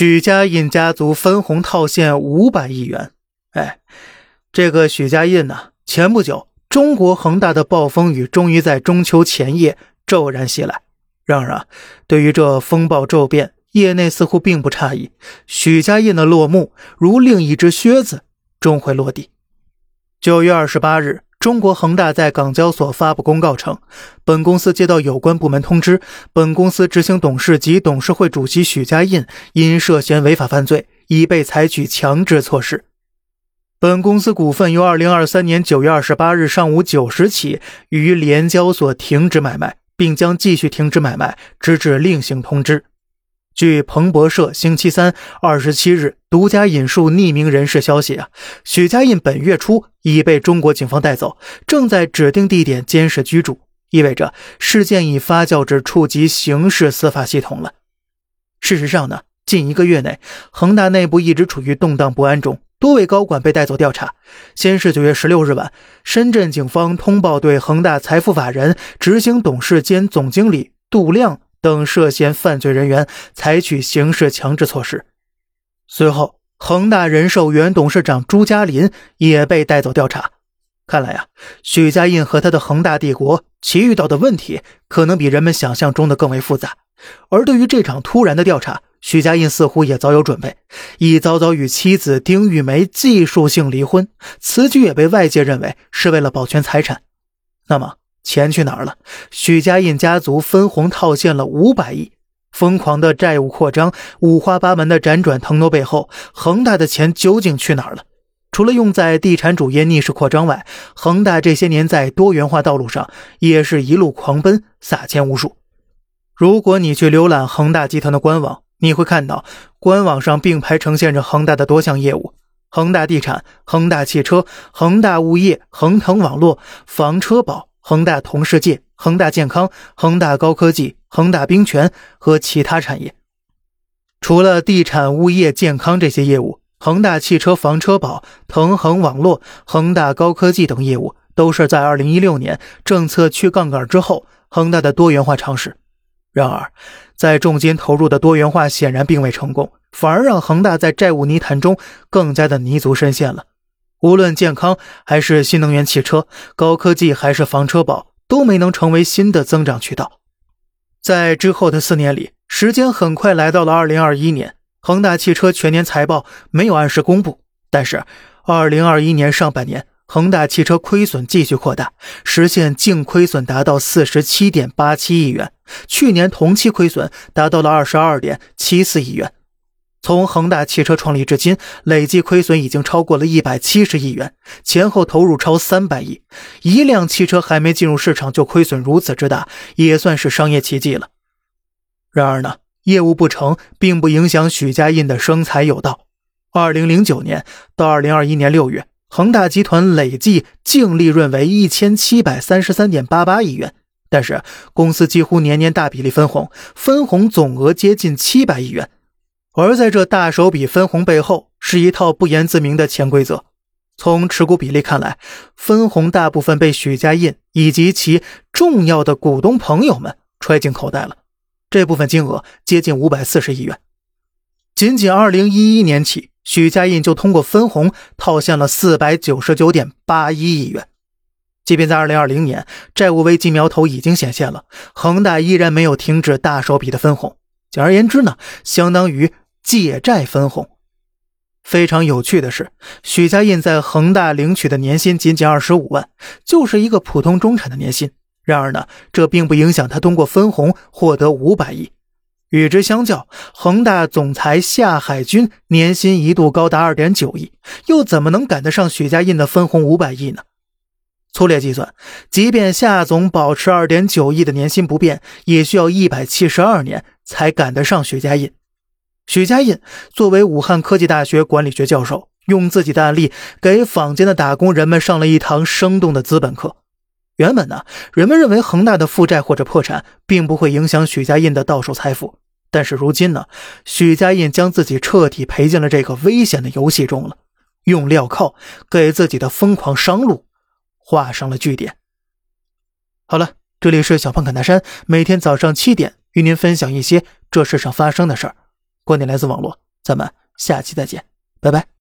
许家印家族分红套现五百亿元。哎，这个许家印呢，前不久中国恒大的暴风雨终于在中秋前夜骤然袭来。然而啊，对于这风暴骤变，业内似乎并不诧异。许家印的落幕，如另一只靴子，终会落地。九月二十八日。中国恒大在港交所发布公告称，本公司接到有关部门通知，本公司执行董事及董事会主席许家印因涉嫌违法犯罪，已被采取强制措施。本公司股份由二零二三年九月二十八日上午九时起于联交所停止买卖，并将继续停止买卖，直至另行通知。据彭博社星期三二十七日独家引述匿名人士消息啊，许家印本月初已被中国警方带走，正在指定地点监视居住，意味着事件已发酵至触及刑事司法系统了。事实上呢，近一个月内，恒大内部一直处于动荡不安中，多位高管被带走调查。先是九月十六日晚，深圳警方通报对恒大财富法人执行董事兼总经理杜亮。等涉嫌犯罪人员采取刑事强制措施。随后，恒大人寿原董事长朱家林也被带走调查。看来呀，许家印和他的恒大帝国其遇到的问题，可能比人们想象中的更为复杂。而对于这场突然的调查，许家印似乎也早有准备，已早早与妻子丁玉梅技术性离婚，此举也被外界认为是为了保全财产。那么？钱去哪儿了？许家印家族分红套现了五百亿，疯狂的债务扩张，五花八门的辗转腾挪背后，恒大的钱究竟去哪儿了？除了用在地产主业逆势扩张外，恒大这些年在多元化道路上也是一路狂奔，撒钱无数。如果你去浏览恒大集团的官网，你会看到官网上并排呈现着恒大的多项业务：恒大地产、恒大汽车、恒大物业、恒腾网络、房车宝。恒大同世界、恒大健康、恒大高科技、恒大冰泉和其他产业。除了地产、物业、健康这些业务，恒大汽车、房车保、腾恒网络、恒大高科技等业务，都是在2016年政策去杠杆之后，恒大的多元化尝试。然而，在重金投入的多元化显然并未成功，反而让恒大在债务泥潭中更加的泥足深陷了。无论健康还是新能源汽车、高科技还是房车保，都没能成为新的增长渠道。在之后的四年里，时间很快来到了二零二一年。恒大汽车全年财报没有按时公布，但是二零二一年上半年，恒大汽车亏损继续扩大，实现净亏损达到四十七点八七亿元，去年同期亏损达到了二十二点七四亿元。从恒大汽车创立至今，累计亏损已经超过了一百七十亿元，前后投入超三百亿。一辆汽车还没进入市场就亏损如此之大，也算是商业奇迹了。然而呢，业务不成并不影响许家印的生财有道。二零零九年到二零二一年六月，恒大集团累计净利润为一千七百三十三点八八亿元，但是公司几乎年年大比例分红，分红总额接近七百亿元。而在这大手笔分红背后，是一套不言自明的潜规则。从持股比例看来，分红大部分被许家印以及其重要的股东朋友们揣进口袋了。这部分金额接近五百四十亿元。仅仅二零一一年起，许家印就通过分红套现了四百九十九点八一亿元。即便在二零二零年，债务危机苗头已经显现了，恒大依然没有停止大手笔的分红。简而言之呢，相当于。借债分红，非常有趣的是，许家印在恒大领取的年薪仅仅二十五万，就是一个普通中产的年薪。然而呢，这并不影响他通过分红获得五百亿。与之相较，恒大总裁夏海军年薪一度高达二点九亿，又怎么能赶得上许家印的分红五百亿呢？粗略计算，即便夏总保持二点九亿的年薪不变，也需要一百七十二年才赶得上许家印。许家印作为武汉科技大学管理学教授，用自己的案例给坊间的打工人们上了一堂生动的资本课。原本呢，人们认为恒大的负债或者破产并不会影响许家印的到手财富，但是如今呢，许家印将自己彻底赔进了这个危险的游戏中了，用镣铐给自己的疯狂商路画上了句点。好了，这里是小胖侃大山，每天早上七点与您分享一些这世上发生的事儿。观点来自网络，咱们下期再见，拜拜。